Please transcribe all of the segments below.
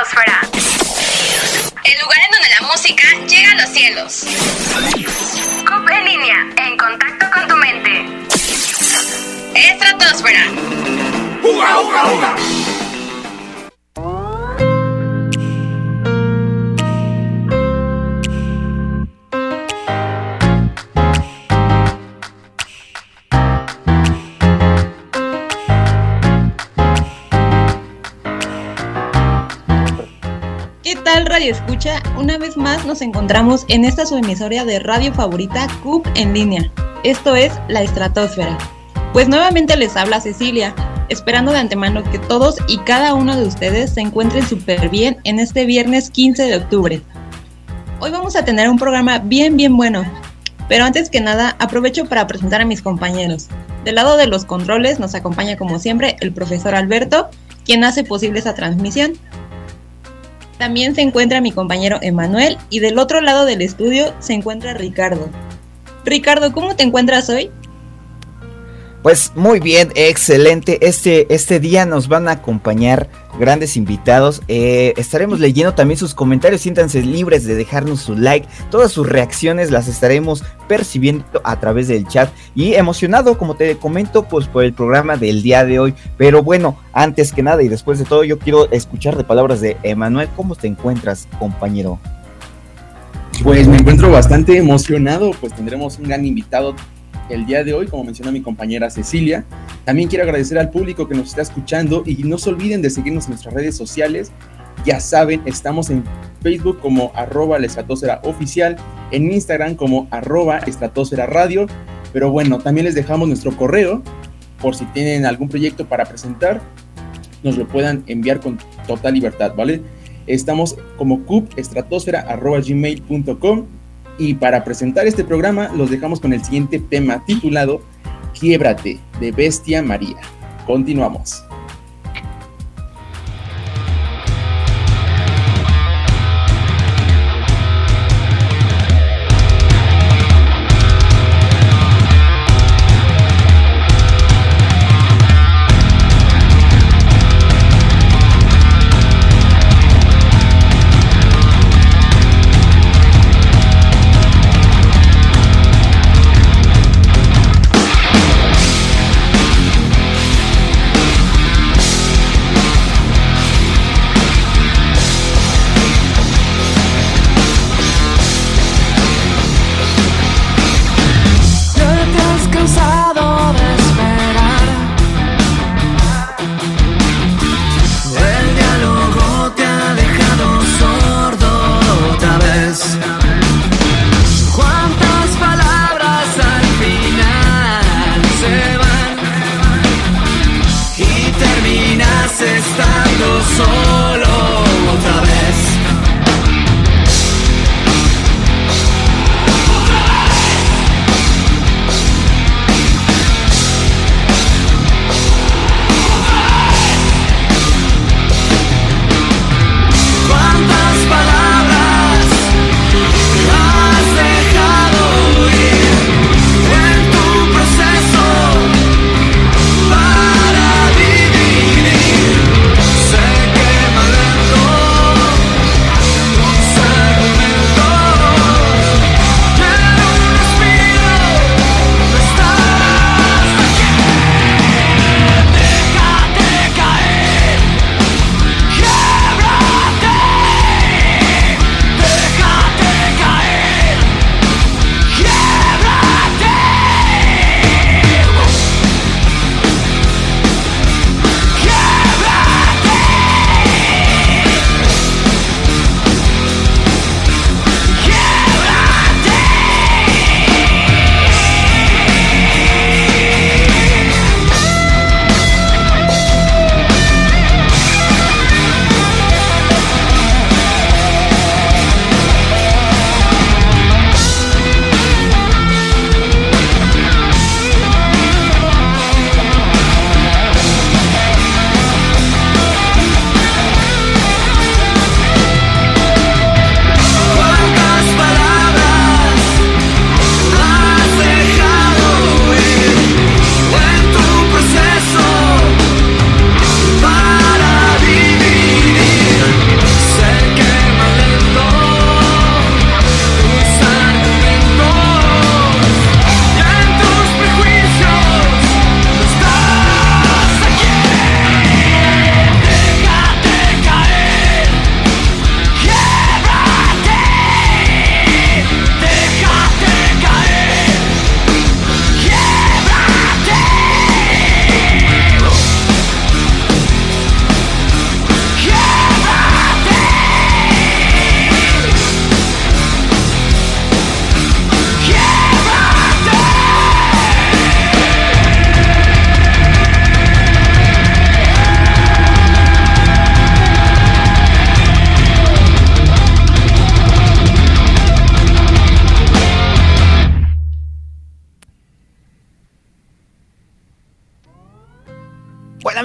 El lugar en donde la música llega a los cielos. CUP en línea, en contacto con tu mente. Estratosfera. ¡Uga, uga, uga! Escucha? Una vez más nos encontramos en esta su emisoria de radio favorita CUP en línea. Esto es La Estratosfera. Pues nuevamente les habla Cecilia, esperando de antemano que todos y cada uno de ustedes se encuentren súper bien en este viernes 15 de octubre. Hoy vamos a tener un programa bien bien bueno, pero antes que nada aprovecho para presentar a mis compañeros. Del lado de los controles nos acompaña como siempre el profesor Alberto, quien hace posible esa transmisión. También se encuentra mi compañero Emanuel y del otro lado del estudio se encuentra Ricardo. Ricardo, ¿cómo te encuentras hoy? Pues muy bien, excelente. Este, este día nos van a acompañar grandes invitados. Eh, estaremos leyendo también sus comentarios. Siéntanse libres de dejarnos su like. Todas sus reacciones las estaremos percibiendo a través del chat. Y emocionado, como te comento, pues por el programa del día de hoy. Pero bueno, antes que nada y después de todo, yo quiero escuchar de palabras de Emanuel. ¿Cómo te encuentras, compañero? Pues me encuentro bastante emocionado, pues tendremos un gran invitado el día de hoy, como mencionó mi compañera Cecilia. También quiero agradecer al público que nos está escuchando y no se olviden de seguirnos en nuestras redes sociales. Ya saben, estamos en Facebook como arroba la estratosfera oficial, en Instagram como arroba estratosfera radio. Pero bueno, también les dejamos nuestro correo por si tienen algún proyecto para presentar, nos lo puedan enviar con total libertad, ¿vale? Estamos como cupestratosfera.gmail.com y para presentar este programa los dejamos con el siguiente tema titulado Quiebrate de Bestia María. Continuamos.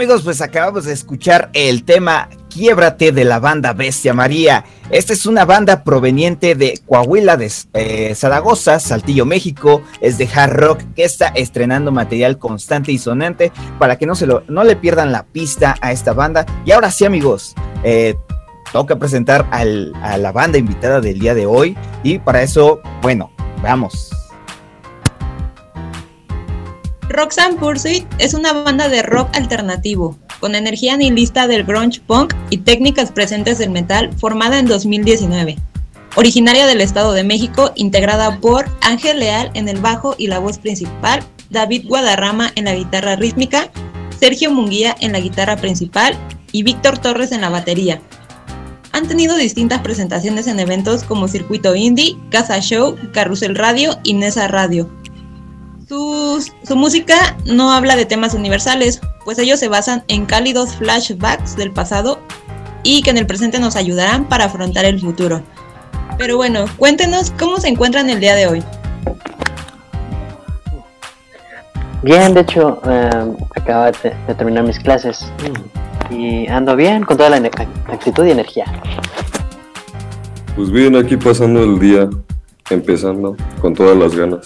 Amigos, pues acabamos de escuchar el tema Quiebrate de la banda Bestia María. Esta es una banda proveniente de Coahuila de eh, Zaragoza, Saltillo, México. Es de hard rock que está estrenando material constante y sonante para que no, se lo, no le pierdan la pista a esta banda. Y ahora sí amigos, eh, toca presentar a la banda invitada del día de hoy. Y para eso, bueno, vamos. Roxanne Pursuit es una banda de rock alternativo, con energía nihilista del grunge punk y técnicas presentes del metal, formada en 2019. Originaria del Estado de México, integrada por Ángel Leal en el bajo y la voz principal, David Guadarrama en la guitarra rítmica, Sergio Munguía en la guitarra principal y Víctor Torres en la batería. Han tenido distintas presentaciones en eventos como Circuito Indie, Casa Show, Carrusel Radio y Nesa Radio su, música no habla de temas universales, pues ellos se basan en cálidos flashbacks del pasado y que en el presente nos ayudarán para afrontar el futuro. Pero bueno, cuéntenos cómo se encuentran el día de hoy. Bien, de hecho, eh, acabo de, terminar mis clases y ando bien con toda la actitud y energía. Pues bien, aquí pasando el día, empezando con todas las ganas.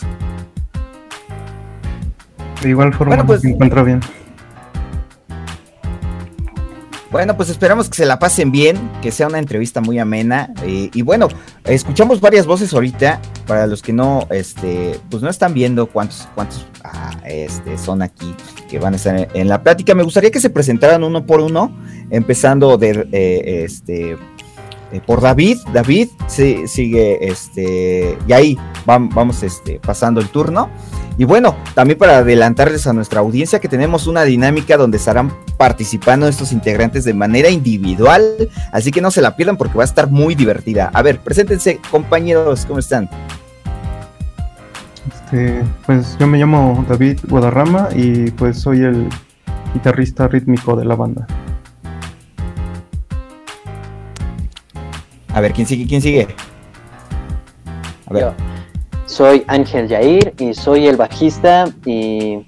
De igual forma bueno, pues, encuentro bien. Bueno, pues esperamos que se la pasen bien, que sea una entrevista muy amena. Eh, y bueno, escuchamos varias voces ahorita. Para los que no, este, pues no están viendo cuántos, cuántos ah, este, son aquí que van a estar en, la plática. Me gustaría que se presentaran uno por uno, empezando de eh, este eh, por David. David sí, sigue, este, y ahí vamos, vamos este, pasando el turno. Y bueno, también para adelantarles a nuestra audiencia que tenemos una dinámica donde estarán participando estos integrantes de manera individual, así que no se la pierdan porque va a estar muy divertida. A ver, preséntense compañeros, ¿cómo están? Este, pues yo me llamo David Guadarrama y pues soy el guitarrista rítmico de la banda. A ver, ¿quién sigue? ¿Quién sigue? A ver. Soy Ángel Yair y soy el bajista y,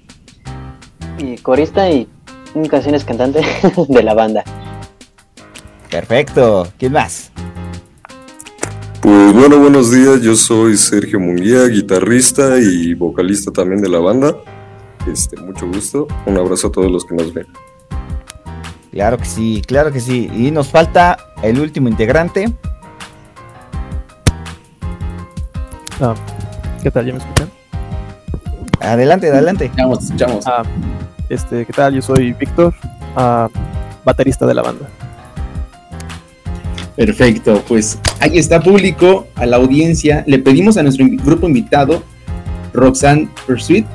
corista y en canciones cantante de la banda. Perfecto. ¿Quién más? Pues bueno, buenos días. Yo soy Sergio Munguía, guitarrista y vocalista también de la banda. Este, mucho gusto. Un abrazo a todos los que nos ven. Claro que sí, claro que sí. Y nos falta el último integrante. Ah, ¿Qué tal? ¿Ya me escuchan? Adelante, adelante. Escuchamos, escuchamos. Ah, este, ¿qué tal? Yo soy Víctor, ah, baterista de la banda. Perfecto, pues ahí está público, a la audiencia. Le pedimos a nuestro grupo invitado, Roxanne Pursuit,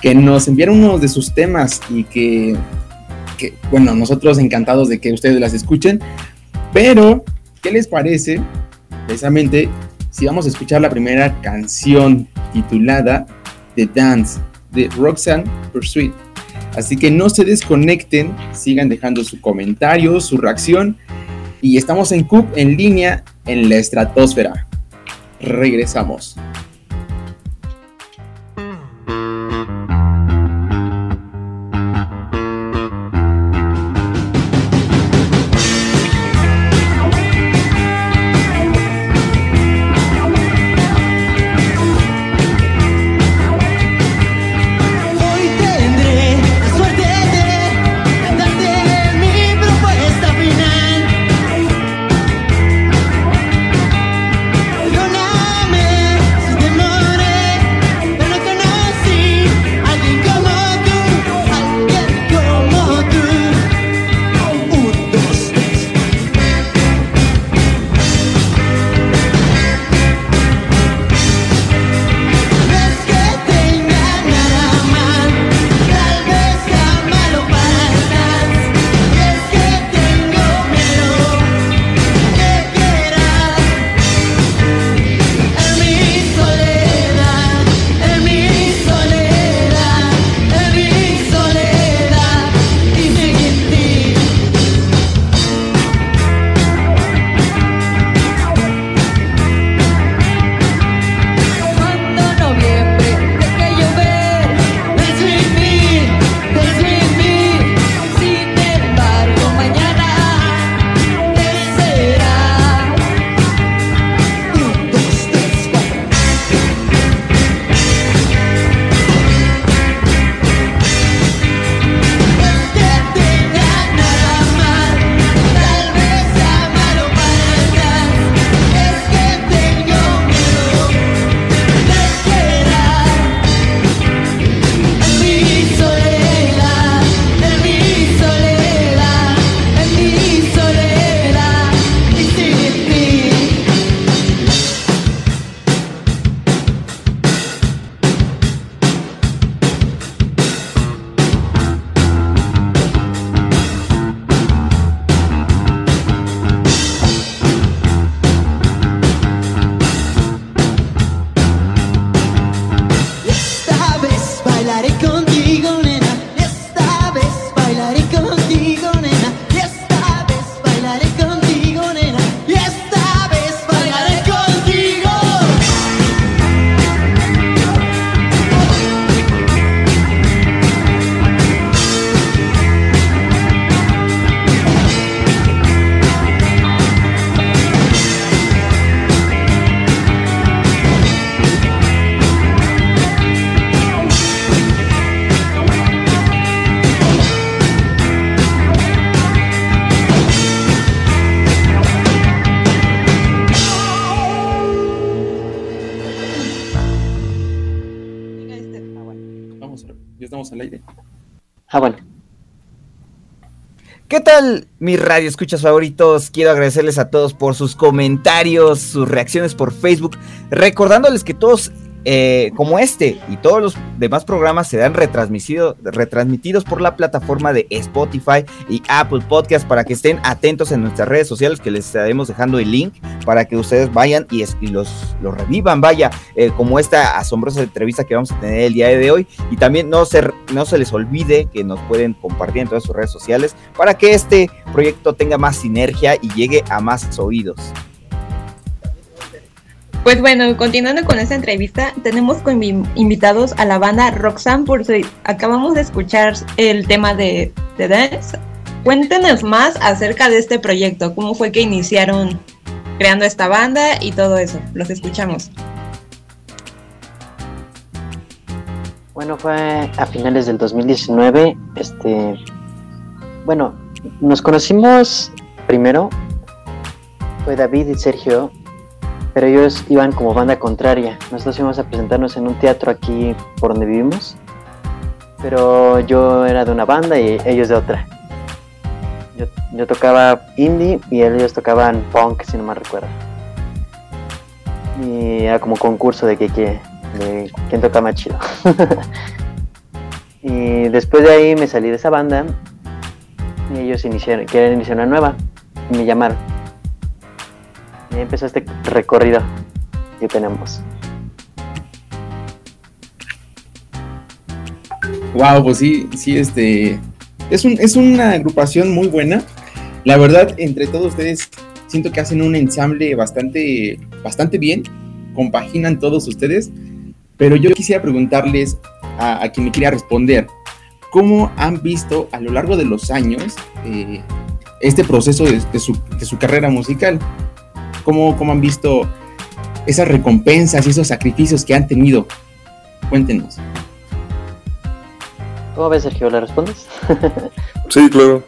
que nos enviara uno de sus temas y que, que, bueno, nosotros encantados de que ustedes las escuchen. Pero, ¿qué les parece? Precisamente si vamos a escuchar la primera canción titulada The Dance de Roxanne Pursuit. Así que no se desconecten, sigan dejando su comentario, su reacción. Y estamos en CUP en línea en la estratosfera. Regresamos. Mis radio escuchas favoritos? Quiero agradecerles a todos por sus comentarios, sus reacciones por Facebook, recordándoles que todos eh, como este y todos los demás programas serán retransmitidos por la plataforma de Spotify y Apple Podcast para que estén atentos en nuestras redes sociales que les estaremos dejando el link para que ustedes vayan y, los, los, revivan, vaya, eh, como esta asombrosa entrevista que vamos a tener el día de hoy y también no se, no se les olvide que nos pueden compartir en todas sus redes sociales para que este proyecto tenga más sinergia y llegue a más oídos. Pues bueno, continuando con esta entrevista, tenemos como invitados a la banda Roxanne Pursuit. Acabamos de escuchar el tema de, The Dance. Cuéntenos más acerca de este proyecto, cómo fue que iniciaron creando esta banda y todo eso. Los escuchamos. Bueno, fue a finales del 2019. Este, bueno, nos conocimos primero. Fue David y Sergio pero ellos iban como banda contraria. Nosotros íbamos a presentarnos en un teatro aquí por donde vivimos, pero yo era de una banda y ellos de otra. Yo, tocaba indie y ellos tocaban punk, si no me recuerdo. Y era como concurso de, que, de quién toca más chido. y después de ahí me salí de esa banda y ellos quieren iniciar una nueva y me llamaron y empezó este recorrido que tenemos. Wow, pues sí, sí, este. Es, un, es una agrupación muy buena. La verdad, entre todos ustedes, siento que hacen un ensamble bastante, bastante bien. Compaginan todos ustedes. Pero yo quisiera preguntarles a, quien me quiera responder: ¿cómo han visto a lo largo de los años eh, este proceso de, su, de su carrera musical? ¿Cómo, han visto esas recompensas y esos sacrificios que han tenido? Cuéntenos. ¿Cómo ves, Sergio? ¿Le respondes? sí, claro.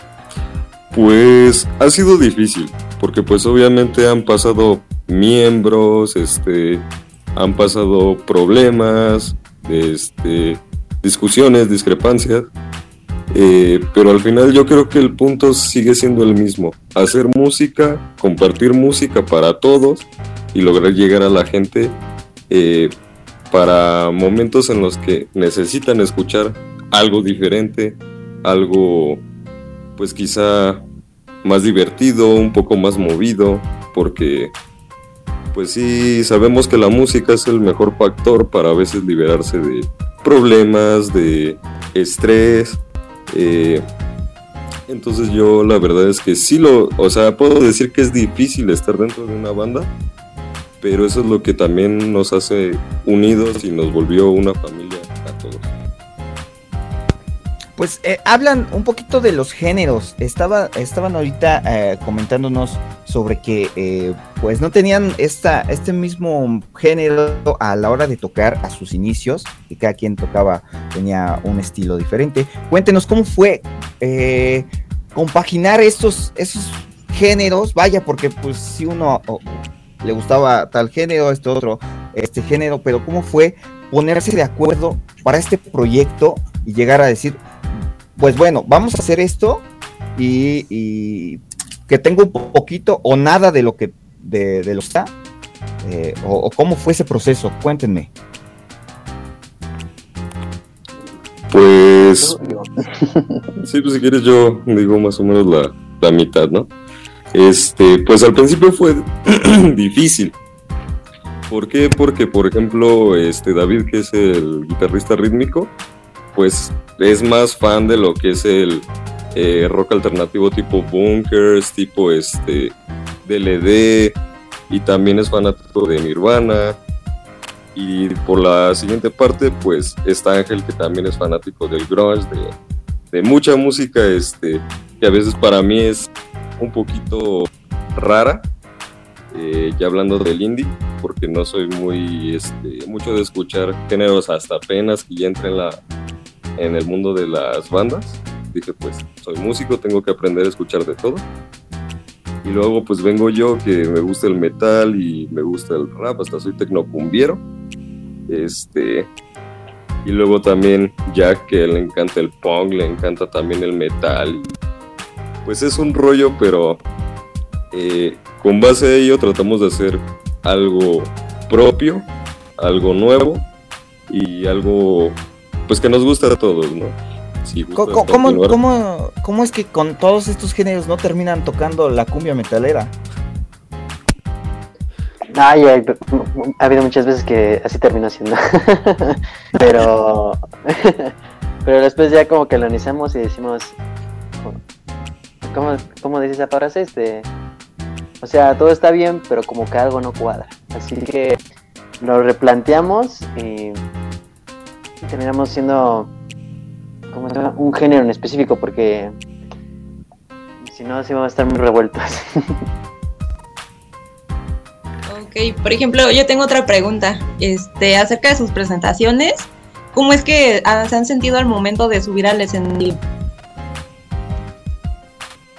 Pues ha sido difícil, porque pues obviamente han pasado miembros, este, han pasado problemas, este, discusiones, discrepancias, eh, pero al final yo creo que el punto sigue siendo el mismo, hacer música, compartir música para todos y lograr llegar a la gente eh, para momentos en los que necesitan escuchar algo diferente, algo pues quizá más divertido, un poco más movido, porque pues sí, sabemos que la música es el mejor factor para a veces liberarse de problemas, de estrés, eh, entonces yo la verdad es que sí lo, o sea, puedo decir que es difícil estar dentro de una banda, pero eso es lo que también nos hace unidos y nos volvió una familia a todos. Pues eh, hablan un poquito de los géneros. Estaba, estaban ahorita eh, comentándonos sobre que eh, pues no tenían esta, este mismo género a la hora de tocar a sus inicios, que cada quien tocaba tenía un estilo diferente. Cuéntenos cómo fue compaginar estos, esos géneros, vaya, porque pues si uno le gustaba tal género, este otro, este género, pero cómo fue ponerse de acuerdo para este proyecto y llegar a decir, pues bueno, vamos a hacer esto y, que tenga un poquito o nada de lo que de, lo está. Eh, o, cómo fue ese proceso, cuéntenme. Pues, sí, pues si quieres yo digo más o menos la, la mitad, ¿no? Este, pues al principio fue difícil. ¿Por qué? Porque, por ejemplo, este David, que es el guitarrista rítmico, pues es más fan de lo que es el eh, rock alternativo tipo Bunkers, tipo este DLD, y también es fanático de Nirvana. Y por la siguiente parte, pues está Ángel, que también es fanático del grunge, de, mucha música este, que a veces para mí es un poquito rara, eh, ya hablando del indie, porque no soy muy, este, mucho de escuchar géneros hasta apenas que ya entre en la, en el mundo de las bandas. Dije, pues soy músico, tengo que aprender a escuchar de todo. Y luego pues vengo yo que me gusta el metal y me gusta el rap, hasta soy tecnocumbiero. Este, Y luego también Jack, que le encanta el punk, le encanta también el metal. Pues es un rollo, pero eh, con base a ello tratamos de hacer algo propio, algo nuevo y algo pues que nos gusta a todos, ¿no? Si ¿Cómo, cómo, continuar. cómo- cómo es que con todos estos géneros no terminan tocando la cumbia metalera? Ay, ay, ha habido muchas veces que así terminó siendo. pero, pero después ya como que lo analizamos y decimos, ¿cómo, cómo dice esa frase? Este, o sea, todo está bien, pero como que algo no cuadra. Así que lo replanteamos y terminamos siendo ¿cómo se llama? un género en específico porque si no, sí vamos a estar muy revueltos. Ok, por ejemplo, yo tengo otra pregunta, este, acerca de sus presentaciones. ¿Cómo es que se han sentido al momento de subir al escenario?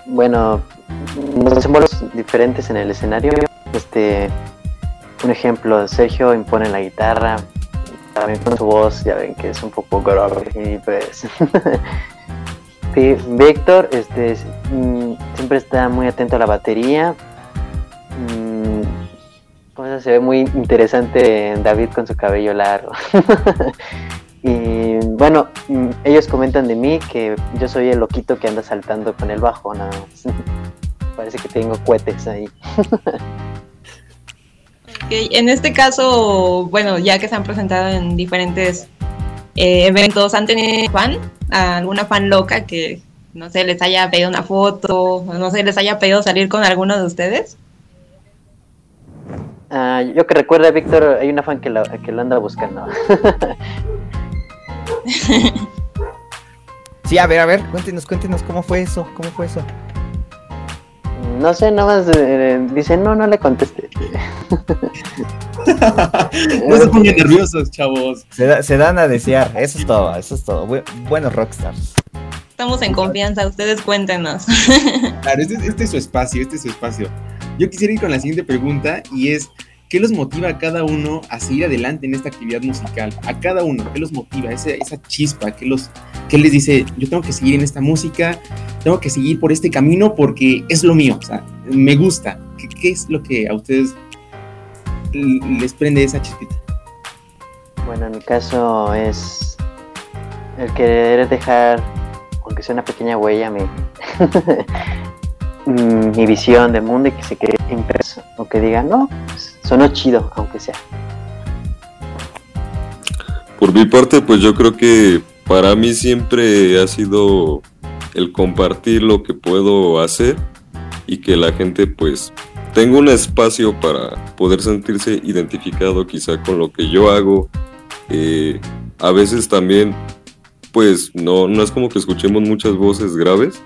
Bueno, nos desenvolvemos diferentes en el escenario. Este, un ejemplo, Sergio impone la guitarra, también con su voz, ya ven que es un poco grave y pues. Víctor, este, mm, siempre está muy atento a la batería. Mm, se ve muy interesante David con su cabello largo. Y bueno, mm, ellos comentan de mí que yo soy el loquito que anda saltando con el bajo, nada. Parece que tengo cohetes ahí. En este caso, bueno, ya que se han presentado en diferentes eh, eventos, ¿han tenido fan? ¿Alguna fan loca que, no sé, les haya pedido una foto, o no sé, les haya pedido salir con alguno de ustedes? Ah, yo que recuerda, Víctor, hay una fan que lo, que lo anda buscando. Sí, a ver, a ver, cuéntenos, cuéntenos cómo fue eso, cómo fue eso. No sé, nada más eh, dice, no, no le conteste. No se pongan nerviosos, chavos. Se, da- se dan a desear, eso es todo, eso es todo. Bu- buenos rockstars. Estamos en confianza, ustedes cuéntenos. Claro, este, este es su espacio, este es su espacio. Yo quisiera ir con la siguiente pregunta y es, ¿qué los motiva a cada uno a seguir adelante en esta actividad musical? A cada uno, ¿qué los motiva? Esa, esa chispa, ¿qué, los, ¿qué les dice? Yo tengo que seguir en esta música, tengo que seguir por este camino porque es lo mío, o sea, me gusta. ¿Qué, qué es lo que a ustedes les prende esa chispita? Bueno, en mi caso es el querer dejar, aunque sea una pequeña huella, mi, mm, mi visión del mundo y que se quede impreso. O que diga, no, pues, sonó chido, aunque sea. Por mi parte, pues yo creo que para mí siempre ha sido el compartir lo que puedo hacer y que la gente pues tenga un espacio para poder sentirse identificado quizá con lo que yo hago. Eh, a veces también pues no, no es como que escuchemos muchas voces graves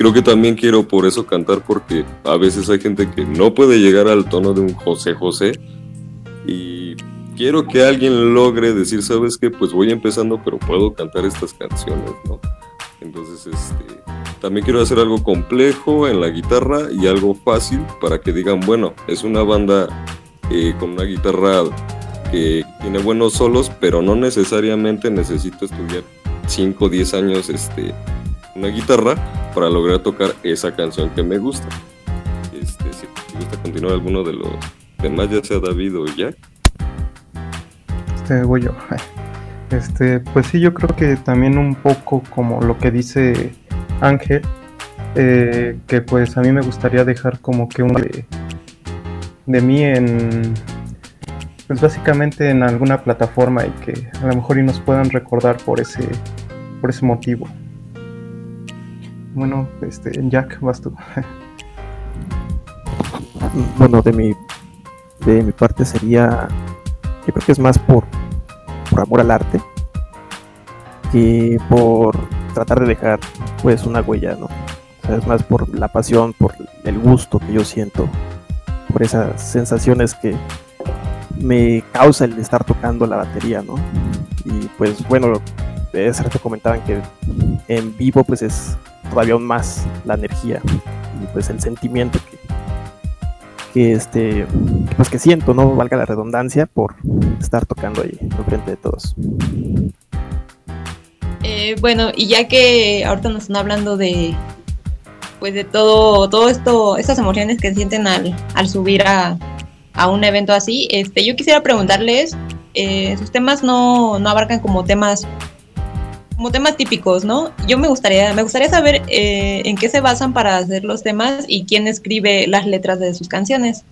creo que también quiero por eso cantar porque a veces hay gente que no puede llegar al tono de un José José y quiero que alguien logre decir, ¿sabes qué? Pues voy empezando, pero puedo cantar estas canciones, ¿no? Entonces, este, también quiero hacer algo complejo en la guitarra y algo fácil para que digan, bueno, es una banda eh, con una guitarra que tiene buenos solos, pero no necesariamente necesito estudiar 5 o 10 años este, una guitarra para lograr tocar esa canción que me gusta. Este, si te gusta continuar alguno de los demás, ya sea David o Jack. Este, voy yo. Este, pues sí, yo creo que también un poco como lo que dice Ángel, eh, que pues a mí me gustaría dejar como que un de, de mí en, pues básicamente en alguna plataforma y que a lo mejor y nos puedan recordar por ese, por ese motivo. Bueno, este, Jack, vas tú. Bueno, de mi, de mi parte sería, yo creo que es más por, por amor al arte que por tratar de dejar pues una huella, ¿no? Es más por la pasión, por el gusto que yo siento, por esas sensaciones que me causa el estar tocando la batería, ¿no? Y pues bueno, ese rato comentaban que en vivo pues es todavía aún más la energía y pues el sentimiento que, que este pues que siento, no valga la redundancia, por estar tocando ahí frente de todos. Eh, bueno, y ya que ahorita nos están hablando de pues de todo, todo esto, estas emociones que sienten al, al subir a, a, un evento así, este, yo quisiera preguntarles, eh, sus temas no, no abarcan como temas como temas típicos, ¿no? Yo me gustaría, me gustaría saber eh, en qué se basan para hacer los temas y quién escribe las letras de sus canciones.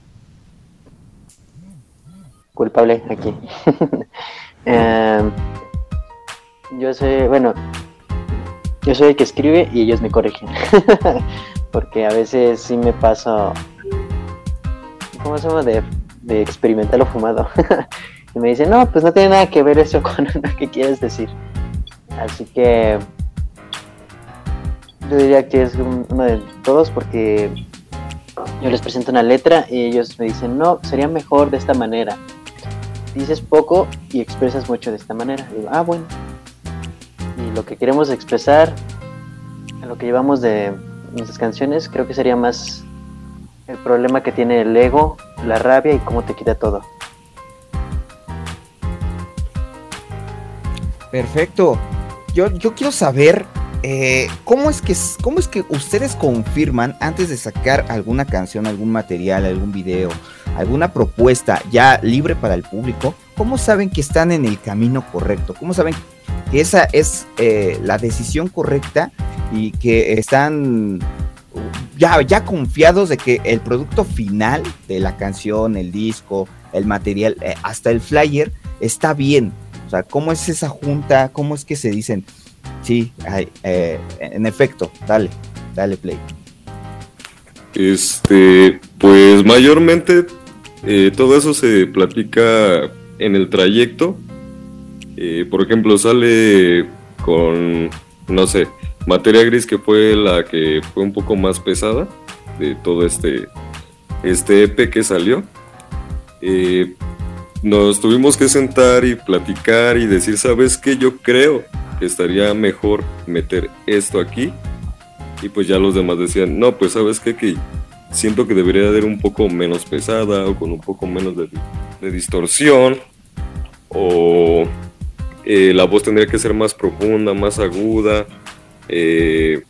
Culpable aquí. eh, yo sé, bueno, yo soy el que escribe y ellos me corrigen. Porque a veces sí me paso, ¿cómo se llama? De, de experimentar lo fumado. y me dicen, no, pues no tiene nada que ver eso con lo que quieres decir. Así que yo diría que es uno de todos porque yo les presento una letra y ellos me dicen, no, sería mejor de esta manera. Dices poco y expresas mucho de esta manera. Digo, ah, bueno. Y lo que queremos expresar, lo que llevamos de nuestras canciones, creo que sería más el problema que tiene el ego, la rabia y cómo te quita todo. Perfecto yo, yo quiero saber eh, ¿cómo, es que, ¿cómo es que ustedes confirman antes de sacar alguna canción, algún material, algún video, alguna propuesta ya libre para el público? ¿Cómo saben que están en el camino correcto? ¿Cómo saben que esa es eh, la decisión correcta y que están ya, ya confiados de que el producto final de la canción, el disco, el material, eh, hasta el flyer está bien? O sea, ¿cómo es esa junta? ¿Cómo es que se dicen? Sí, eh, en efecto, dale, dale play. Este, pues mayormente eh, todo eso se platica en el trayecto. Eh, por ejemplo, sale con, no sé, materia gris que fue la que fue un poco más pesada de todo este, este EP que salió nos tuvimos que sentar y platicar y decir, ¿sabes qué? Yo creo que estaría mejor meter esto aquí. Y pues ya los demás decían, no, pues sabes qué, que siento que debería ser un poco menos pesada o con un poco menos de, distorsión. O eh, la voz tendría que ser más profunda, más aguda. Eh,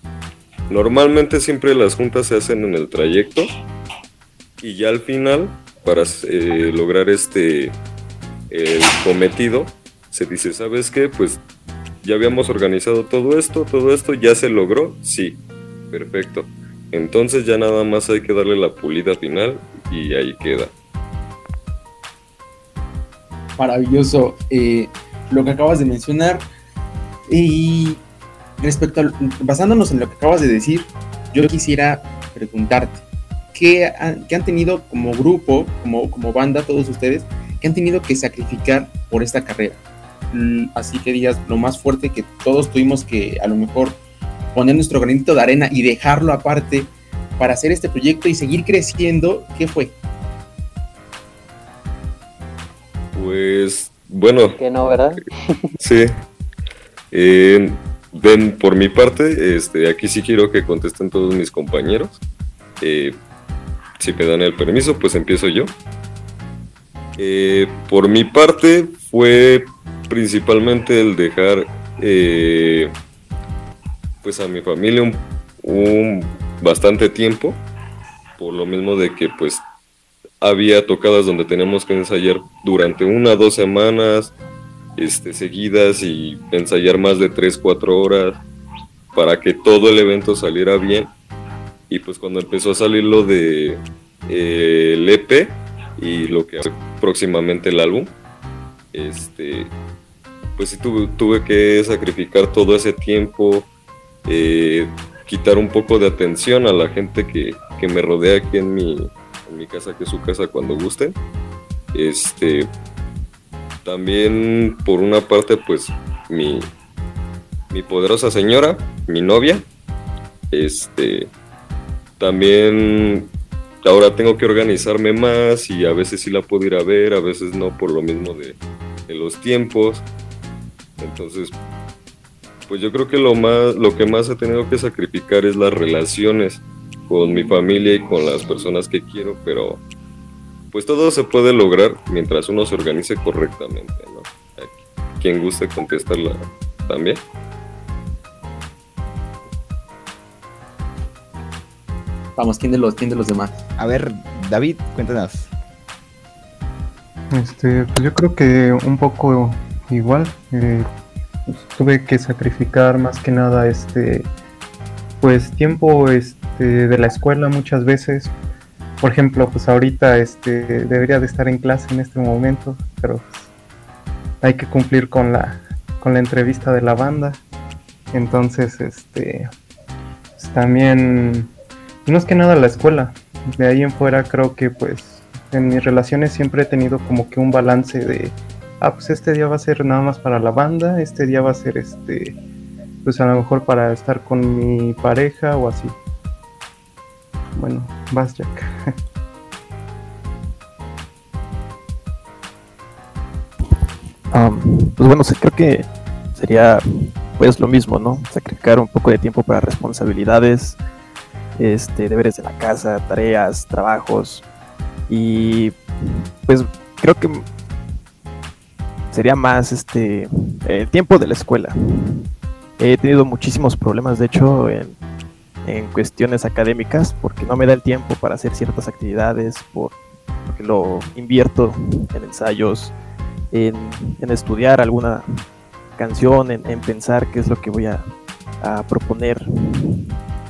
normalmente siempre las juntas se hacen en el trayecto y ya al final para eh, lograr este el cometido, se dice, ¿sabes qué? Pues ya habíamos organizado todo esto, todo esto ya se logró, sí, perfecto. Entonces ya nada más hay que darle la pulida final y ahí queda. Maravilloso eh, lo que acabas de mencionar. Y respecto a, basándonos en lo que acabas de decir, yo quisiera preguntarte, ¿qué han, han tenido como grupo, como, como banda, todos ustedes, que han tenido que sacrificar por esta carrera? Así que digas, lo más fuerte que todos tuvimos que a lo mejor poner nuestro granito de arena y dejarlo aparte para hacer este proyecto y seguir creciendo, ¿qué fue? Pues bueno. Que no, ¿verdad? Sí. Eh, ven, por mi parte, este, aquí sí quiero que contesten todos mis compañeros. Eh, si me dan el permiso, pues empiezo yo. Eh, por mi parte, fue principalmente el dejar eh, pues a mi familia un, bastante tiempo, por lo mismo de que pues había tocadas donde teníamos que ensayar durante una dos semanas este, seguidas y ensayar más de tres, cuatro horas para que todo el evento saliera bien y pues cuando empezó a salir lo de eh, el EP y lo que hace próximamente el álbum, este, pues sí tuve, tuve que sacrificar todo ese tiempo, eh, quitar un poco de atención a la gente que, que me rodea aquí en mi, en mi casa, que es su casa cuando gusten. Este, también por una parte, pues mi, mi poderosa señora, mi novia, este, también ahora tengo que organizarme más y a veces sí la puedo ir a ver, a veces no por lo mismo de, los tiempos. Entonces, pues yo creo que lo más, lo que más he tenido que sacrificar es las relaciones con mi familia y con las personas que quiero, pero pues todo se puede lograr mientras uno se organice correctamente, ¿no? Quien guste contestarla también. Vamos, ¿quién de los, quién de los demás? A ver, David, cuéntanos. Este, pues yo creo que un poco igual. Eh, pues tuve que sacrificar más que nada este pues tiempo este, de la escuela muchas veces. Por ejemplo, pues ahorita este debería de estar en clase en este momento, pero pues, hay que cumplir con la con la entrevista de la banda. Entonces, este pues, también no es que nada la escuela. De ahí en fuera creo que pues en mis relaciones siempre he tenido como que un balance de, ah, pues este día va a ser nada más para la banda, este día va a ser este, pues a lo mejor para estar con mi pareja o así. Bueno, vas Jack. Um, pues bueno, creo que sería pues lo mismo, ¿no? Sacrificar un poco de tiempo para responsabilidades, este, deberes de la casa, tareas, trabajos. Y pues creo que sería más este el tiempo de la escuela. He tenido muchísimos problemas, de hecho, en, en, cuestiones académicas, porque no me da el tiempo para hacer ciertas actividades, por, porque lo invierto en ensayos, en, en estudiar alguna canción, en, en, pensar qué es lo que voy a proponer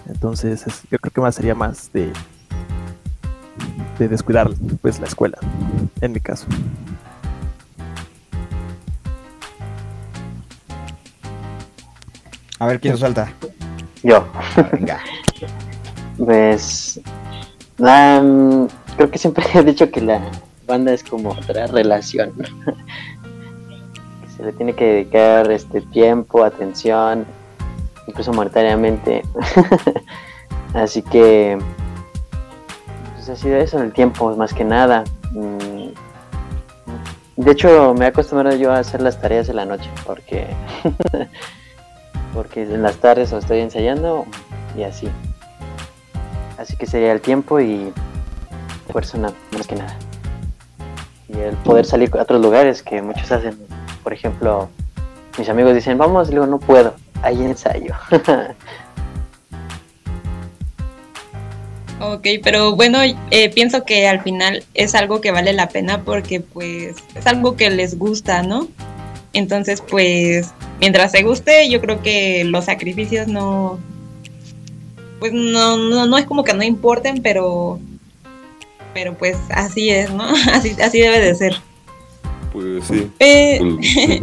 entonces, yo creo que más sería más de, de descuidar pues la escuela, en mi caso. A ver quién nos falta. Yo. Venga. pues um, creo que siempre he dicho que la banda es como otra relación. se le tiene que dedicar este tiempo, atención, incluso monetariamente. Así que pues ha sido eso el tiempo, más que nada. Mm, de hecho, me he acostumbrado yo a hacer las tareas en la noche, porque porque en las tardes o estoy ensayando y así. Así que sería el tiempo y fuerza más que nada. Y el poder salir a otros lugares que muchos hacen. Por ejemplo, mis amigos dicen, vamos, y luego no puedo hay ensayo. ok, pero bueno, eh, pienso que al final es algo que vale la pena porque pues es algo que les gusta, ¿no? Entonces pues mientras se guste yo creo que los sacrificios no, pues no, no, no es como que no importen, pero, pero pues así es, ¿no? Así, así debe de ser. Pues sí. Eh,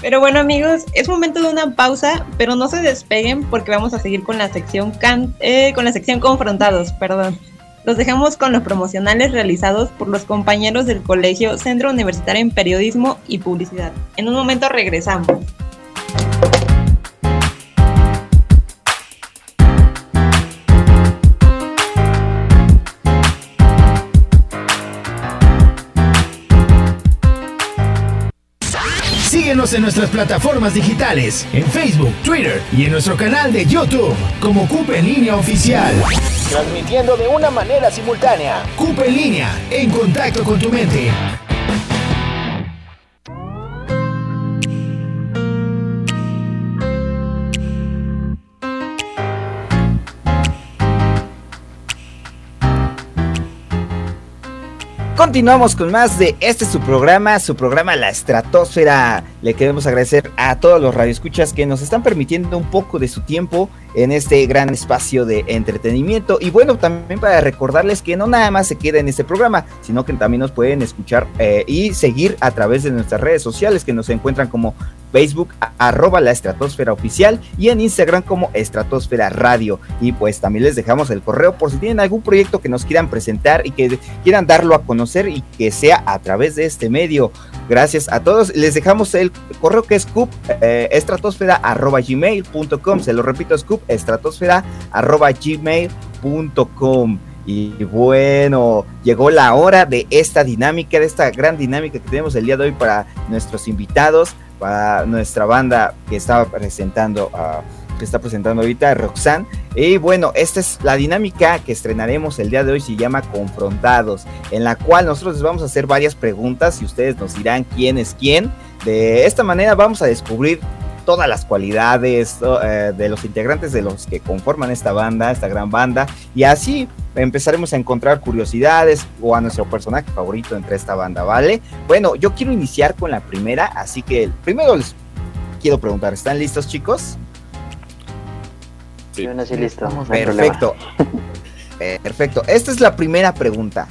pero bueno amigos, es momento de una pausa, pero no se despeguen porque vamos a seguir con la sección eh, con la sección confrontados, perdón. Los dejamos con los promocionales realizados por los compañeros del colegio Centro Universitario en Periodismo y Publicidad. En un momento regresamos. En nuestras plataformas digitales, en Facebook, Twitter y en nuestro canal de YouTube como Cupe en línea oficial. Transmitiendo de una manera simultánea. Cupe en línea, en contacto con tu mente. Continuamos con más de este su programa, su programa La Estratosfera. Le queremos agradecer a todos los radioescuchas que nos están permitiendo un poco de su tiempo en este gran espacio de entretenimiento. Y bueno, también para recordarles que no nada más se queda en este programa, sino que también nos pueden escuchar eh, y seguir a través de nuestras redes sociales que nos encuentran como Facebook arroba la estratosfera oficial y en Instagram como estratosfera radio. Y pues también les dejamos el correo por si tienen algún proyecto que nos quieran presentar y que quieran darlo a conocer y que sea a través de este medio. Gracias a todos. Les dejamos el correo que es cup eh. Se lo repito, estratosfera arroba gmail.com. Y bueno, llegó la hora de esta dinámica, de esta gran dinámica que tenemos el día de hoy para nuestros invitados para nuestra banda que estaba presentando que está presentando ahorita Roxanne. Y bueno, esta es la dinámica que estrenaremos el día de hoy, se llama Confrontados, en la cual nosotros les vamos a hacer varias preguntas y ustedes nos dirán quién es quién. De esta manera vamos a descubrir todas las cualidades eh, de los integrantes de los que conforman esta banda, esta gran banda, y así empezaremos a encontrar curiosidades o a nuestro personaje favorito entre esta banda, ¿vale? Bueno, yo quiero iniciar con la primera, así que primero les quiero preguntar, ¿están listos chicos? Sí, bueno, sí listo. No Perfecto. Perfecto. Esta es la primera pregunta.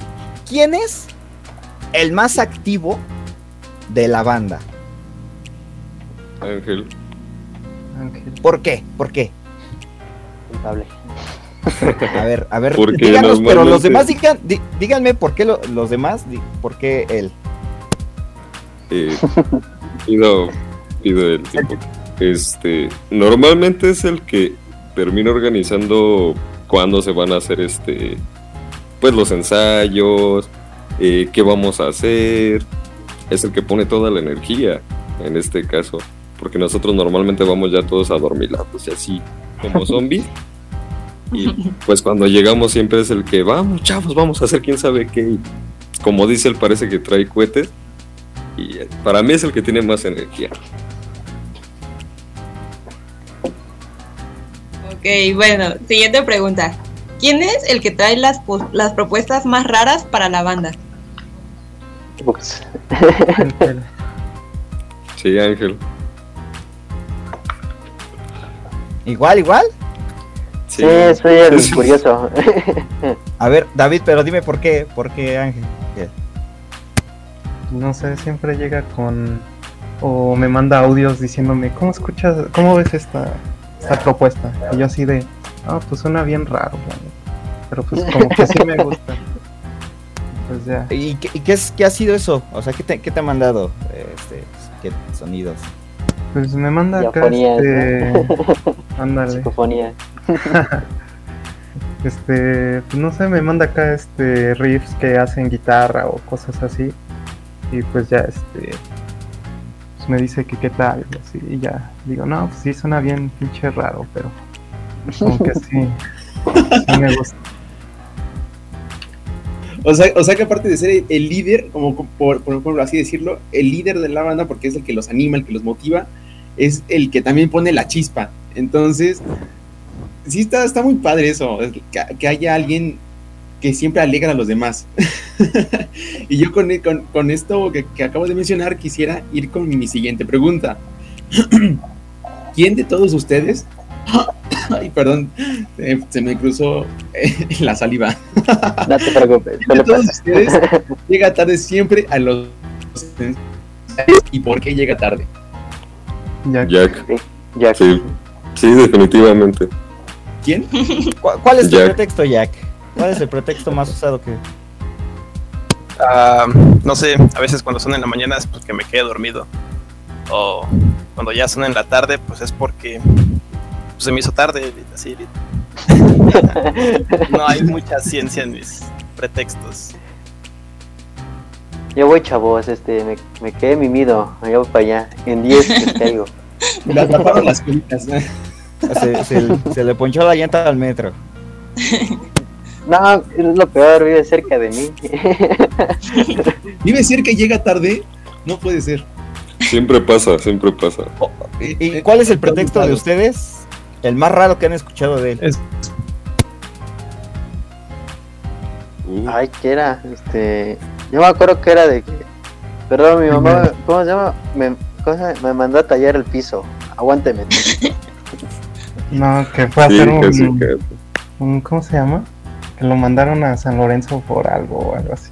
¿Quién es el más activo de la banda? Ángel. ¿Por qué? ¿Por qué? Culpable. A ver, a ver, díganos, pero los demás digan, díganme por qué los demás, por qué él. Eh, pido, pido el tiempo. Este, normalmente es el que termina organizando cuándo se van a hacer este, pues los ensayos, eh, qué vamos a hacer. Es el que pone toda la energía en este caso porque nosotros normalmente vamos ya todos a dormir y así como zombies. Y pues cuando llegamos siempre es el que vamos, chavos, vamos a hacer quién sabe qué. como dice él, parece que trae cohetes. Y eh, para mí es el que tiene más energía. Ok, bueno, siguiente pregunta. ¿Quién es el que trae las, las propuestas más raras para la banda? sí, Ángel. ¿Igual, igual? Sí, soy el curioso. A ver, David, pero dime por qué, por qué Ángel. No sé, siempre llega con o me manda audios diciéndome, ¿cómo escuchas, cómo ves esta, esta propuesta? Y yo así de, ah, pues suena bien raro, pero pues como que sí me gusta. Pues ya. ¿Y qué, es, qué ha sido eso? O sea, ¿qué te, qué te ha mandado? Este, ¿Qué sonidos? Pues me manda acá este... Ándale. este, pues no sé, me manda acá este riffs que hacen guitarra o cosas así. Y pues ya este pues me dice que qué tal, y así, y ya digo, no, pues sí suena bien pinche raro, pero como que sí, me gusta. O sea, o sea que aparte de ser el líder, como por, por, así decirlo, el líder de la banda, porque es el que los anima, el que los motiva, es el que también pone la chispa. Entonces, sí está, está muy padre eso, que, haya alguien que siempre alegra a los demás. y yo con, con, esto que, acabo de mencionar quisiera ir con mi siguiente pregunta. ¿Quién de todos ustedes... Ay, perdón, se me cruzó la saliva. no te preocupes. ¿Quién de todos ustedes llega tarde siempre a los... ¿Y por qué llega tarde? Jack. Jack. Sí. sí, definitivamente. ¿Quién? ¿Cuál es tu pretexto, Jack? ¿Cuál es el pretexto más usado que.? Uh, no sé, a veces cuando son en la mañana es porque me quedé dormido. O cuando ya son en la tarde, pues es porque pues, se me hizo tarde. Así. no hay mucha ciencia en mis pretextos. Yo voy, chavos, este, me, me quedé mimido. Allá voy para allá. En 10 que caigo. Me atraparon las cuentas. Se, se, le ponchó la llanta al metro. No, es lo peor, vive cerca de mí. ¿Vive cerca y llega tarde? No puede ser. Siempre pasa, siempre pasa. Oh, ¿Y, cuál es el pretexto de ustedes? El más raro que han escuchado de él. Es... Uh. Ay, ¿qué era? Este. Yo me acuerdo que era de que. Perdón, mi mamá, ¿cómo se llama? Me, me mandó a tallar el piso. Aguánteme. no, que fue a hacer un, ¿Cómo se llama? Que lo mandaron a San Lorenzo por algo o algo así.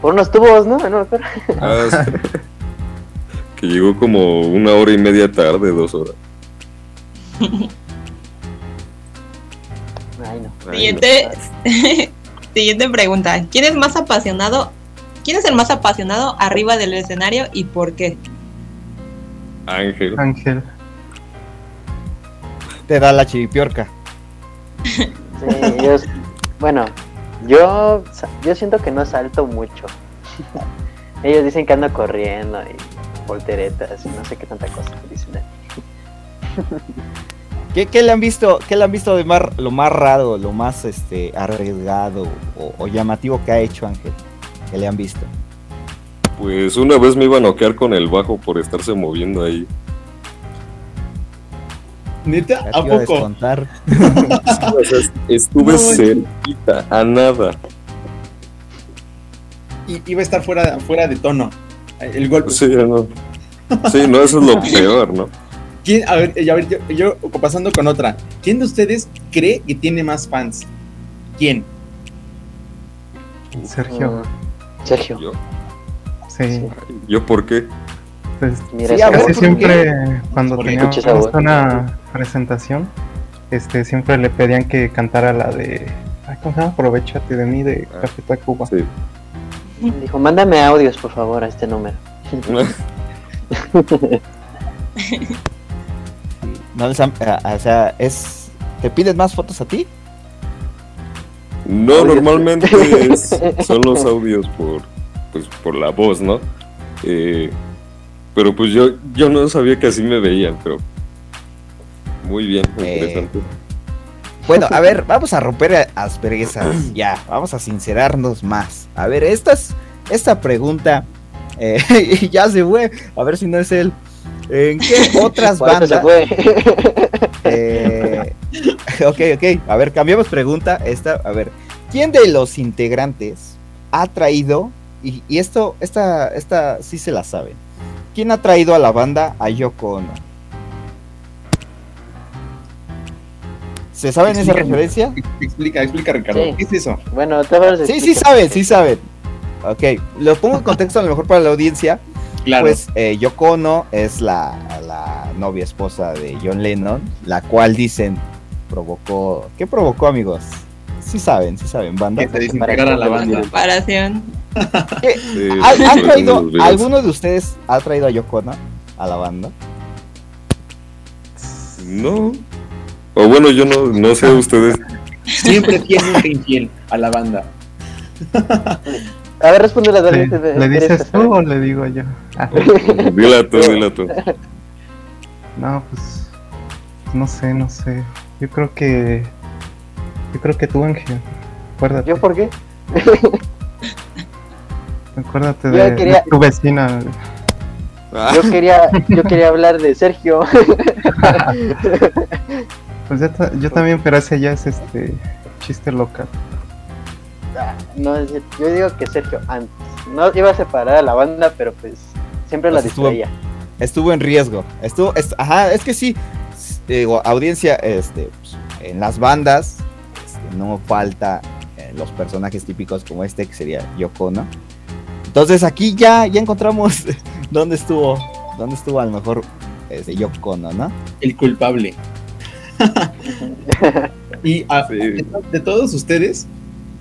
Por unos tubos, ¿no? no ah, que llegó como una hora y media tarde, dos horas. Ay, no. Siguiente, siguiente pregunta. ¿Quién es más apasionado ¿Quién es el más apasionado arriba del escenario y por qué? Ángel. Ángel. Te da la chiripiorca. Sí, yo, bueno, yo, yo siento que no salto mucho. Ellos dicen que ando corriendo y volteretas y no sé qué tanta cosa dicen. ¿Qué, qué le han visto, qué le han visto de mar, lo más raro, lo más este arriesgado o, o llamativo que ha hecho Ángel? Que le han visto. Pues una vez me iba a noquear con el bajo por estarse moviendo ahí. ¿Neta? ¿A iba a poco? descontar. O sea, estuve No, cerquita, a nada. I- iba a estar fuera, fuera de tono. El golpe. Sí, no. Sí, no, eso es lo peor, ¿no? ¿Quién, a ver, y a ver, yo, yo pasando con otra. ¿Quién de ustedes cree que tiene más fans? ¿Quién? Sergio, Sergio. Yo, sí. ¿Yo por qué? Pues, Mira, Sí, casi ¿por siempre cuando teníamos una presentación, este siempre le pedían que cantara la de ay, ¿cómo se llama? Aprovechate de mí de Ah. Café Tacuba. Sí. Dijo, mándame audios, por favor, a este número. No les han- ah, o sea, es. ¿Te piden más fotos a ti? No, Audios. normalmente es- son los audios por, pues, por la voz, ¿no? Eh, pero pues yo, yo no sabía que así me veían, pero muy bien, Eh, interesante. Bueno, a ver, vamos a romper asperezas. Ya, vamos a sincerarnos más. A ver, esta, es- esta pregunta. eh, ya se fue. A ver si no es él. ¿En qué otras Por eso se bandas? fue. Eh, ok, ok. A ver, cambiamos pregunta. Esta, a ver, ¿quién de los integrantes ha traído, y, y esto, esta, esta sí se la sabe, ¿quién ha traído a la banda a Yoko Ono? ¿Se saben esa referencia? Explica, explica, Ricardo. Sí. ¿Qué es eso? bueno, te vas a Sí, sí saben, sí saben. Ok, lo pongo en contexto a lo mejor para la audiencia. Claro. Pues eh, Yoko Ono es la, la novia esposa de John Lennon, la cual dicen provocó. ¿Qué provocó, amigos? Sí saben, sí saben, banda. que se desintegrara la banda. Comparación. Sí, ¿Ha- sí, ¿Han por traído, algunos videos. ¿Alguno de ustedes ha traído a Yoko Ono a la banda? No. O bueno, yo no, no sé ustedes. Siempre fiel, nunca infiel a la banda. A ver, responde la Sí, Dani. ¿Le dices tú o le digo yo? Ah, Dila tú, dila tú. no, pues no sé, no sé. Yo creo que yo creo que tú, Ángel. Acuérdate, ¿Yo por qué? acuérdate de, de tu vecina. Yo quería, yo quería hablar de Sergio. Pues yo, yo también, pero ese ya es este chiste local. No, es cierto. yo digo que Sergio antes. No iba a separar a la banda, pero pues siempre la Pues estuvo- distraía. Estuvo en riesgo. Estuvo, es- ajá, es que sí. Digo, audiencia, este, pues, en las bandas este, no falta eh, los personajes típicos como este que sería Yoko, ¿no? Entonces aquí ya, ya encontramos dónde estuvo, dónde estuvo a lo mejor este, Yoko, ¿no? El culpable. y a- Sí. de, to- de todos ustedes,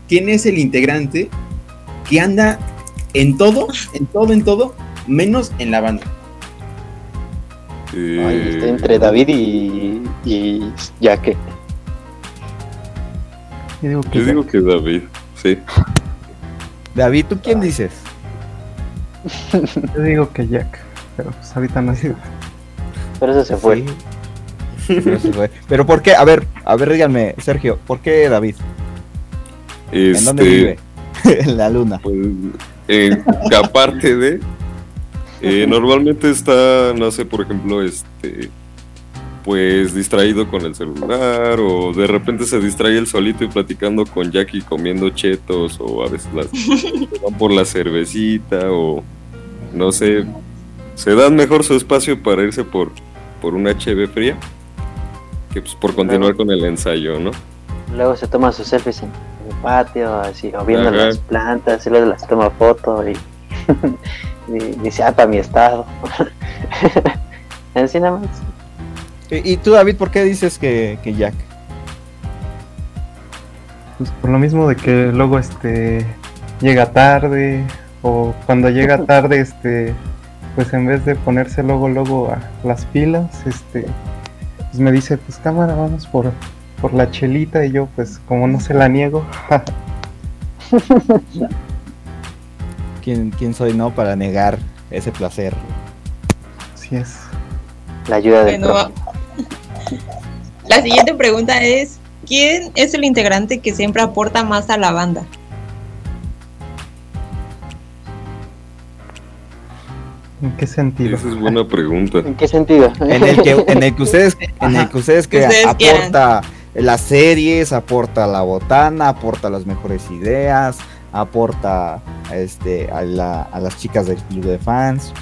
¿quién es el integrante que anda en todo, en todo, en todo, menos en la banda? eh, Ay, estoy entre David y, y Jaque. Yo digo que Yo digo que David, sí. David, ¿tú quién dices? yo digo que Jack, pero pues ahorita no sé. Pero eso se fue. Sí. Pero ¿por qué? A ver, a ver, díganme, Sergio, ¿por qué David? ¿En dónde Este, vive? en la luna. Pues, eh, aparte de, eh, normalmente está, no sé, por ejemplo, este, pues distraído con el celular o de repente se distrae él solito y platicando con Jackie comiendo chetos o a veces las van por la cervecita o no sé, se dan mejor su espacio para irse por, por una cheve fría que pues por continuar con el ensayo, ¿no? Luego se toma sus selfies en el patio, así, o viendo Ajá. las plantas, y luego las toma foto y, y dice, ah, para mi estado. Así nada más. ¿Y, y tú, David, por qué dices que, que Jack? Pues por lo mismo de que luego este llega tarde o cuando llega tarde este pues en vez de ponerse luego luego a las pilas este pues me dice pues cámara vamos por por la chelita y yo pues como no se la niego ¿Quién, quién soy, no, para negar ese placer? así es La ayuda Bueno, prójimo. La siguiente pregunta es, ¿quién es el integrante que siempre aporta más a la banda? ¿En qué sentido? Esa es buena pregunta. ¿En qué sentido? En el que, en el que ustedes, en el que ustedes que Ustedes aporta las series, aporta la botana, aporta las mejores ideas, aporta este a, la- a las chicas del club de fans.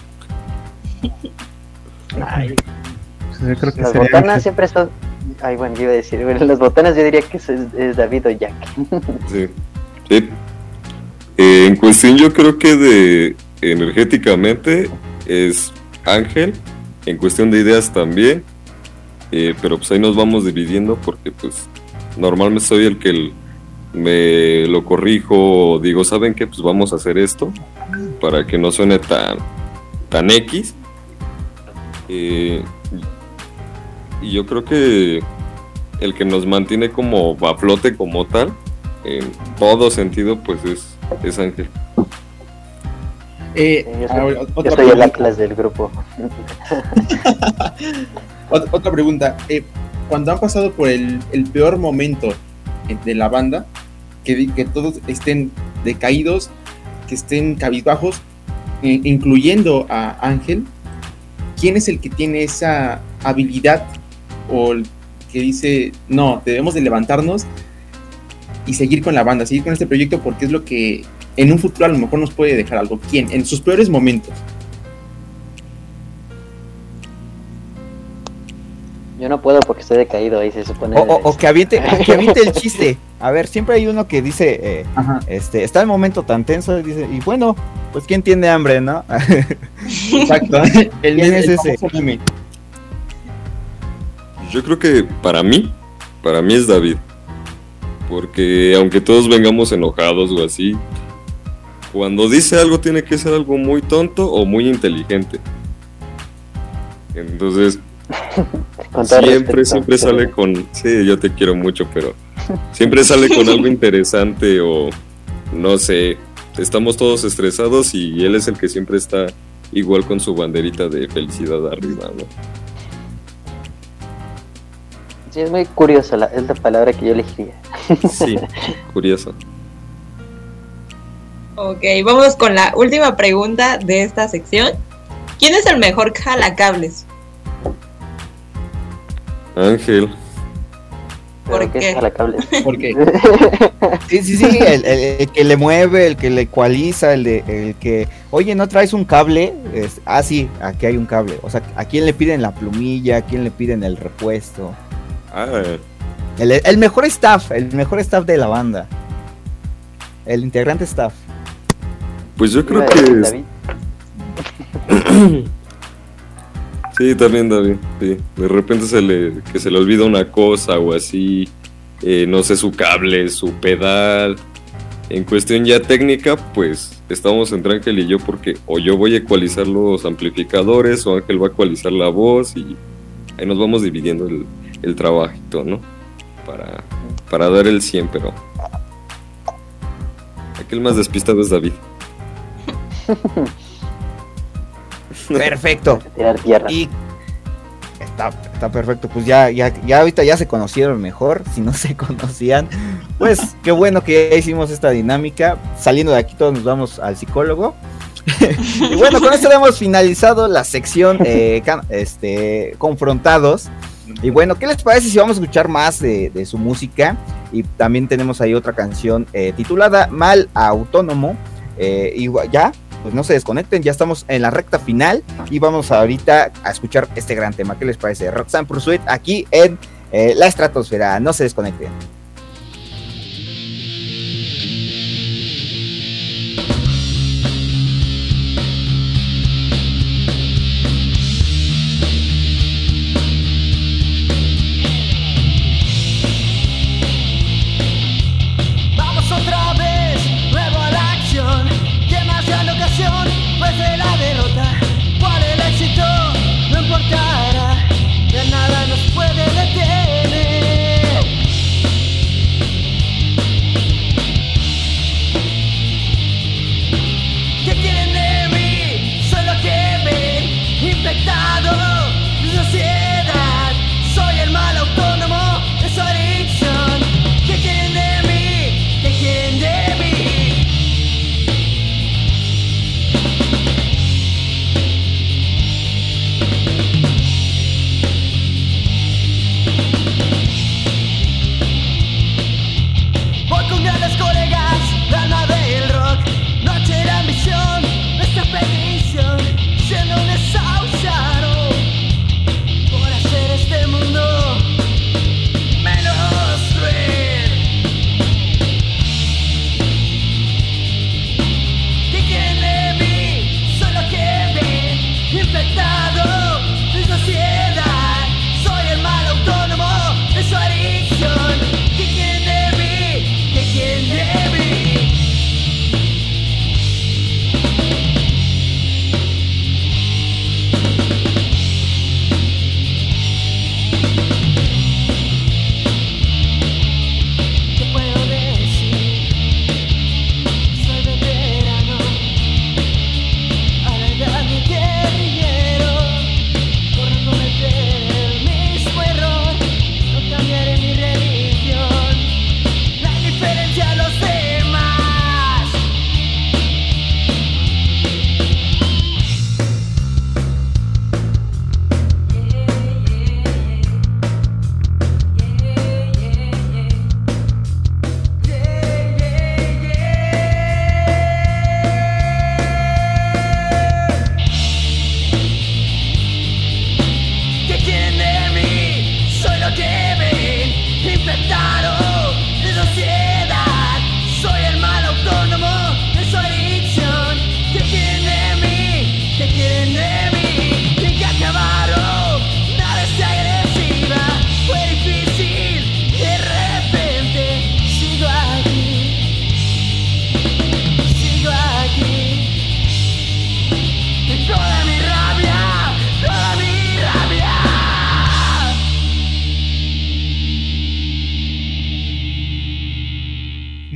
Ay, Pues yo creo que las sería botanas siempre son... Ay, bueno, yo iba a decir, bueno, las botanas yo diría que es, es David o Jack. Sí. Sí. Eh, en cuestión, yo creo que de energéticamente es Ángel. En cuestión de ideas también. Eh, pero pues ahí nos vamos dividiendo porque pues normalmente soy el que me lo corrijo. Digo, ¿saben qué? Pues vamos a hacer esto para que no suene tan, tan X. Eh, y yo creo que el que nos mantiene como a flote como tal, en todo sentido, pues es, es Ángel. Eh, Yo soy, otra yo soy el. Atlas del grupo. Ot- Otra pregunta. eh, cuando han pasado por el, el peor momento eh, de la banda, que, que todos estén decaídos, que estén cabizbajos, eh, incluyendo a Ángel, ¿quién es el que tiene esa habilidad o el que dice, no, debemos de levantarnos y seguir con la banda, seguir con este proyecto porque es lo que en un futuro a lo mejor nos puede dejar algo? ¿Quién? En sus peores momentos. Yo no puedo porque estoy decaído ahí se supone. O, o- o que aviente, que aviente el chiste. A ver, siempre hay uno que dice, eh, este, está el momento tan tenso y dice, y bueno, pues quién tiene hambre, ¿no? Exacto. El, ¿Quién es el ese? Yo creo que para mí, para mí es David. Porque aunque todos vengamos enojados o así, cuando dice algo tiene que ser algo muy tonto o muy inteligente. Entonces, siempre, respeto, siempre sale con, sí, yo te quiero mucho, pero siempre sale con algo interesante o no sé, estamos todos estresados y él es el que siempre está igual con su banderita de felicidad arriba, ¿no? Sí, es muy curioso, la, es la palabra que yo elegiría. Sí, curioso. Ok, vamos con la última pregunta de esta sección. ¿Quién es el mejor jalacables? Ángel, ¿Por ¿qué qué? es jalacable? Porque Sí, sí, sí, el, el- el que le mueve, el que le ecualiza, el, de, el que, oye, ¿no traes un cable? Es, ah, sí, aquí hay un cable. O sea, ¿a quién le piden la plumilla? ¿A quién le piden el repuesto? ah, El, el mejor staff, el mejor staff de la banda. El integrante staff. Pues yo creo que David. Sí, también David, sí. De repente se le, que se le olvida una cosa o así, eh, no sé, su cable, su pedal. En cuestión ya técnica, pues estamos entre Ángel y yo porque o yo voy a ecualizar los amplificadores o Ángel va a ecualizar la voz y ahí nos vamos dividiendo el, el trabajito, ¿no? Para, para dar el 100, pero... Aquel más despistado es David. Perfecto. Tirar tierra. Y está, está perfecto. Pues ya, ya, ya ahorita ya se conocieron mejor. Si no se conocían, pues qué bueno que ya hicimos esta dinámica. Saliendo de aquí todos nos vamos al psicólogo. y bueno, con esto hemos finalizado la sección eh, este, confrontados. Y bueno, ¿qué les parece si vamos a escuchar más de, de su música? Y también tenemos ahí otra canción eh, titulada Mal Autónomo. Eh, y ya, pues no se desconecten, ya estamos en la recta final y vamos ahorita a escuchar este gran tema. ¿Qué les parece? Roxanne Pursuit aquí en eh, la estratosfera. No se desconecten.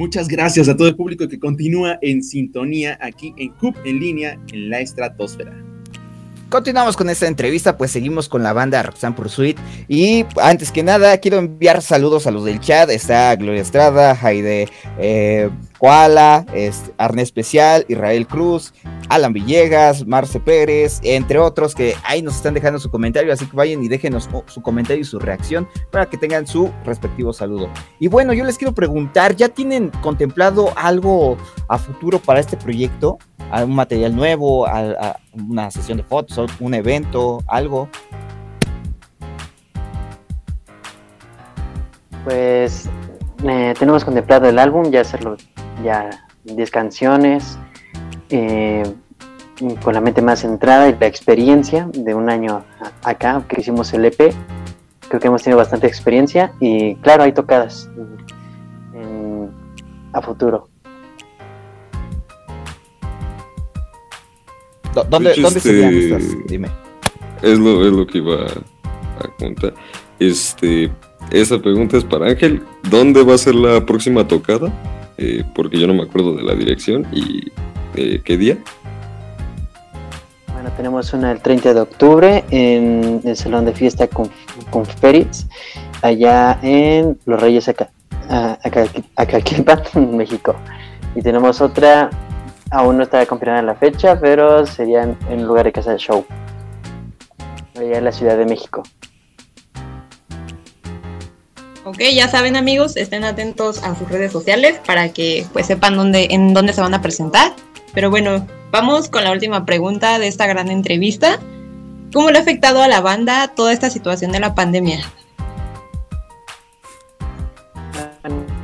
Muchas gracias a todo el público que continúa en sintonía aquí en CUP en línea en la estratosfera. Continuamos con esta entrevista, pues seguimos con la banda Roxanne Pursuit. Y antes que nada, quiero enviar saludos a los del chat. Está Gloria Estrada, Jaide eh, Koala, Arne Especial, Israel Cruz, Alan Villegas, Marce Pérez, entre otros que ahí nos están dejando su comentario. Así que vayan y déjenos su comentario y su reacción para que tengan su respectivo saludo. Y bueno, yo les quiero preguntar, ¿ya tienen contemplado algo a futuro para este proyecto? ¿Algún material nuevo? A, ¿Una sesión de fotos? ¿Un evento? ¿Algo? Pues tenemos contemplado el álbum, ya hacerlo ya 10 canciones, eh, con la mente más centrada y la experiencia de un año acá que hicimos el EP. Creo que hemos tenido bastante experiencia y claro, hay tocadas a futuro. ¿Dónde, ¿dónde este, estas? Dime. Es lo, es lo que iba a contar. Este, esa pregunta es para Ángel. ¿Dónde va a ser la próxima tocada? Eh, porque yo no me acuerdo de la dirección y eh, qué día. Bueno, tenemos una el 30 de octubre en el Salón de Fiesta con, con allá en Los Reyes acá, en México. Y tenemos otra, aún no está confirmada la fecha, pero sería en, en lugar de Casa de Show, allá en la Ciudad de México. Ok, ya saben amigos, estén atentos a sus redes sociales para que pues sepan dónde, en dónde se van a presentar. Pero bueno, vamos con la última pregunta de esta gran entrevista. ¿Cómo le ha afectado a la banda toda esta situación de la pandemia?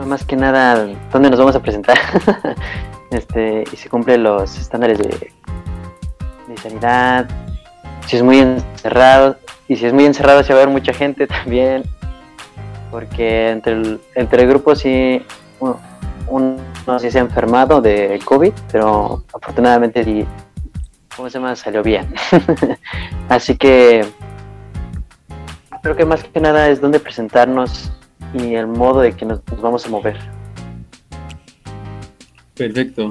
más que nada, ¿dónde nos vamos a presentar? este, y se cumplen los estándares de, sanidad. Si es muy encerrado, y si es muy encerrado se va a ver mucha gente también porque entre el, entre el grupo sí, uno, sí se ha enfermado de COVID, pero afortunadamente, ¿cómo se llama? Salió bien. Así que creo que más que nada es donde presentarnos y el modo de que nos, vamos a mover. Perfecto.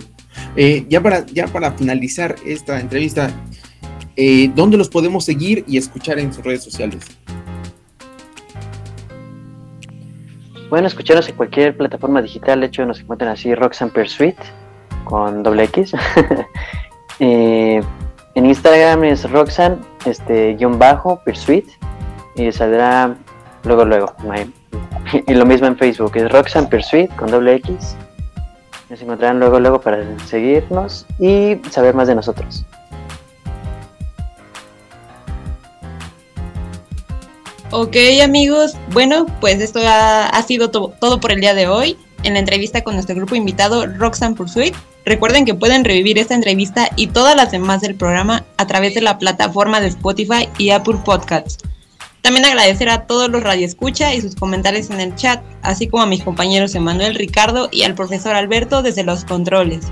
Eh, ya, para, ya para finalizar esta entrevista, eh, ¿dónde los podemos seguir y escuchar en sus redes sociales? Pueden escucharnos en cualquier plataforma digital, de hecho nos encuentran así Roxanne Pursuit con doble X. Eh, en Instagram es Roxanne, este, guion bajo, Pursuit, y saldrá luego, luego. Y lo mismo en Facebook, es Roxanne Pursuit con doble X. Nos encontrarán luego, luego para seguirnos y saber más de nosotros. Ok amigos, bueno, pues esto ha, sido todo por el día de hoy en la entrevista con nuestro grupo invitado Roxanne Pursuit. Recuerden que pueden revivir esta entrevista y todas las demás del programa a través de la plataforma de Spotify y Apple Podcasts. También agradecer a todos los radioescucha y sus comentarios en el chat, así como a mis compañeros Emanuel Ricardo y al profesor Alberto desde los controles.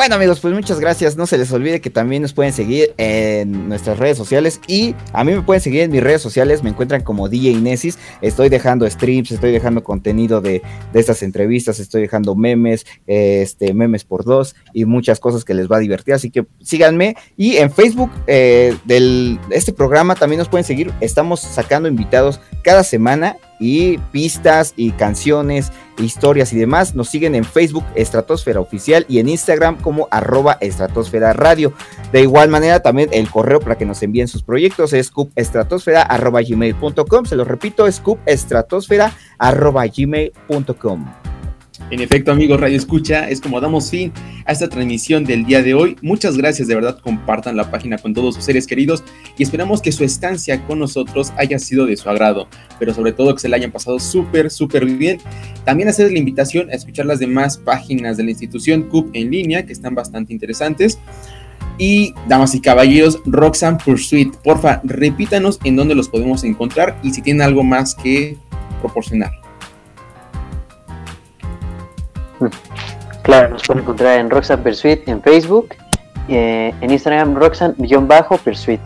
Bueno amigos, pues muchas gracias. No se les olvide que también nos pueden seguir en nuestras redes sociales y a mí me pueden seguir en mis redes sociales. Me encuentran como DJ Inesis. Estoy dejando streams, estoy dejando contenido de, estas entrevistas, estoy dejando memes, este, memes por dos y muchas cosas que les va a divertir. Así que síganme y en Facebook eh, del este programa también nos pueden seguir. Estamos sacando invitados cada semana y pistas y canciones, historias y demás. Nos siguen en Facebook Estratosfera Oficial y en Instagram como arroba Estratosfera Radio. De igual manera también el correo para que nos envíen sus proyectos es gmail.com. Se lo repito, es arroba gmail.com. En efecto, amigos Radio Escucha, es como damos fin a esta transmisión del día de hoy. Muchas gracias, de verdad, compartan la página con todos sus seres queridos y esperamos que su estancia con nosotros haya sido de su agrado, pero sobre todo que se la hayan pasado súper, súper bien. También hacer la invitación a escuchar las demás páginas de la institución CUP en línea, que están bastante interesantes. Y, damas y caballeros, Roxanne Pursuit, porfa, repítanos en dónde los podemos encontrar y si tienen algo más que proporcionar. Claro, nos pueden encontrar en Roxanne Persuit en Facebook, eh, en Instagram Roxanne-Persuit.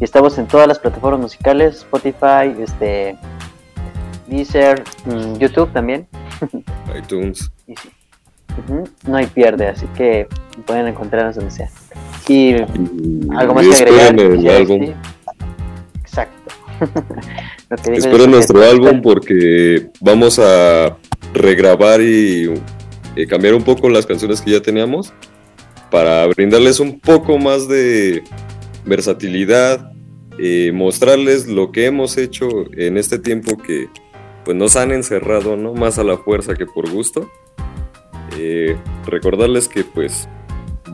Y estamos en todas las plataformas musicales, Spotify, este, Deezer, mm, YouTube también. iTunes. No hay pierde, así que pueden encontrarnos donde sea. Y algo más Y que agregar. el álbum. Exacto. Lo que Esperen que- nuestro álbum porque vamos a regrabar y eh, cambiar un poco las canciones que ya teníamos para brindarles un poco más de versatilidad, eh, mostrarles lo que hemos hecho en este tiempo que pues nos han encerrado, ¿no? Más a la fuerza que por gusto. Eh, recordarles que pues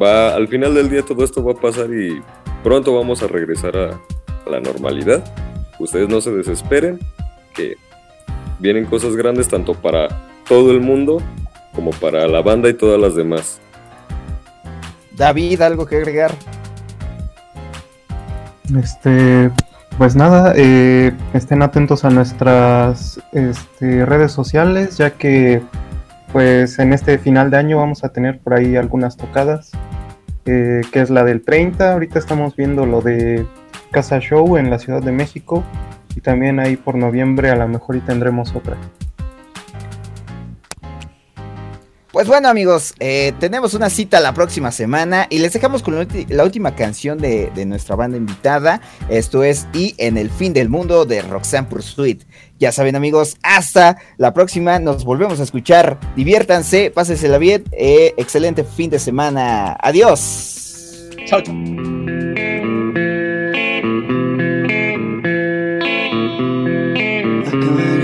va al final del día todo esto va a pasar y pronto vamos a regresar a, a la normalidad. Ustedes no se desesperen, que vienen cosas grandes tanto para todo el mundo como para la banda y todas las demás. David, algo que agregar. Este, pues nada, eh, estén atentos a nuestras este, redes sociales, ya que pues en este final de año vamos a tener por ahí algunas tocadas, eh, que es la del 30, ahorita estamos viendo lo de Casa Show en la Ciudad de México, y también ahí por noviembre a lo mejor y tendremos otra. Pues bueno amigos, eh, tenemos una cita la próxima semana y les dejamos con la, última canción de, de nuestra banda invitada. Esto es Y en el fin del mundo de Roxanne Pursuit. Ya saben amigos, hasta la próxima, nos volvemos a escuchar. Diviértanse, pásensela bien, eh, excelente fin de semana. Adiós. Chao, Acabaré